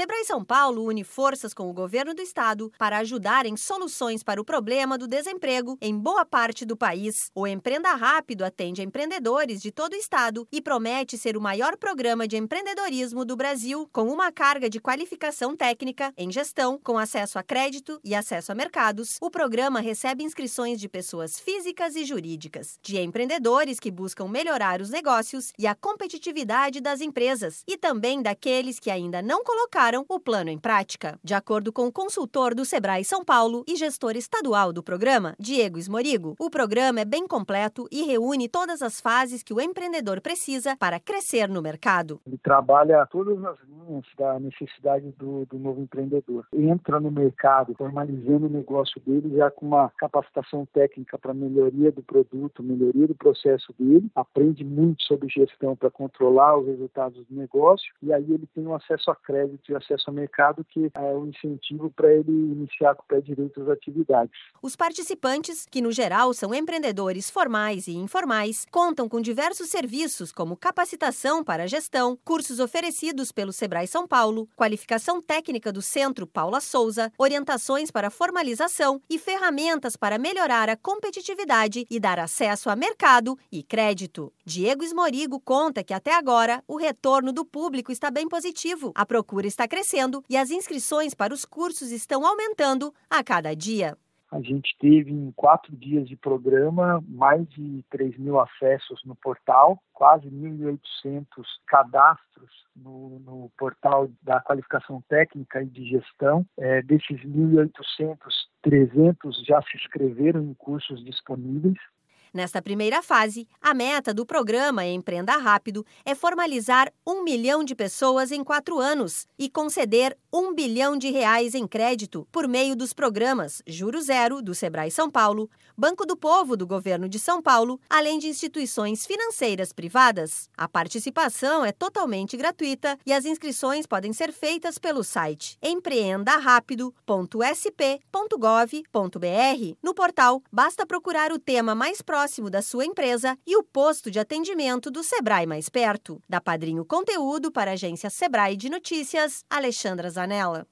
Sebrae São Paulo une forças com o governo do estado para ajudar em soluções para o problema do desemprego em boa parte do país. O Empreenda Rápido atende empreendedores de todo o estado e promete ser o maior programa de empreendedorismo do Brasil, com uma carga de qualificação técnica em gestão, com acesso a crédito e acesso a mercados. O programa recebe inscrições de pessoas físicas e jurídicas, de empreendedores que buscam melhorar os negócios e a competitividade das empresas, e também daqueles que ainda não colocaram o plano em prática. De acordo com o consultor do Sebrae São Paulo e gestor estadual do programa, Diego Esmorigo, o programa é bem completo e reúne todas as fases que o empreendedor precisa para crescer no mercado. Ele trabalha todas as linhas da necessidade do, do novo empreendedor. Entra no mercado formalizando o negócio dele já com uma capacitação técnica para melhoria do produto, melhoria do processo dele, aprende muito sobre gestão para controlar os resultados do negócio e aí ele tem um acesso a crédito e acesso a mercado que é um incentivo para ele iniciar com o pé direito as atividades. Os participantes, que no geral são empreendedores formais e informais, contam com diversos serviços como capacitação para gestão, cursos oferecidos pelo Sebrae São Paulo, qualificação técnica do Centro Paula Souza, orientações para formalização e ferramentas para melhorar a competitividade e dar acesso a mercado e crédito. Diego Esmorigo conta que até agora o retorno do público está bem positivo. A procura está crescendo e as inscrições para os cursos estão aumentando a cada dia. A gente teve em quatro dias de programa mais de 3 mil acessos no portal, quase 1.800 cadastros no, no, portal da qualificação técnica e de gestão. É, desses 1.800, 300 já se inscreveram em cursos disponíveis. Nesta primeira fase, a meta do programa Empreenda Rápido é formalizar um milhão de pessoas em quatro anos e conceder um bilhão de reais em crédito por meio dos programas Juro Zero, do Sebrae São Paulo, Banco do Povo, do Governo de São Paulo, além de instituições financeiras privadas. A participação é totalmente gratuita e as inscrições podem ser feitas pelo site empreendarápido.sp.gov.br. No portal, basta procurar o tema mais próximo próximo da sua empresa e o posto de atendimento do Sebrae mais perto. Da Padrinho Conteúdo para a agência Sebrae de Notícias, Alexandra Zanella.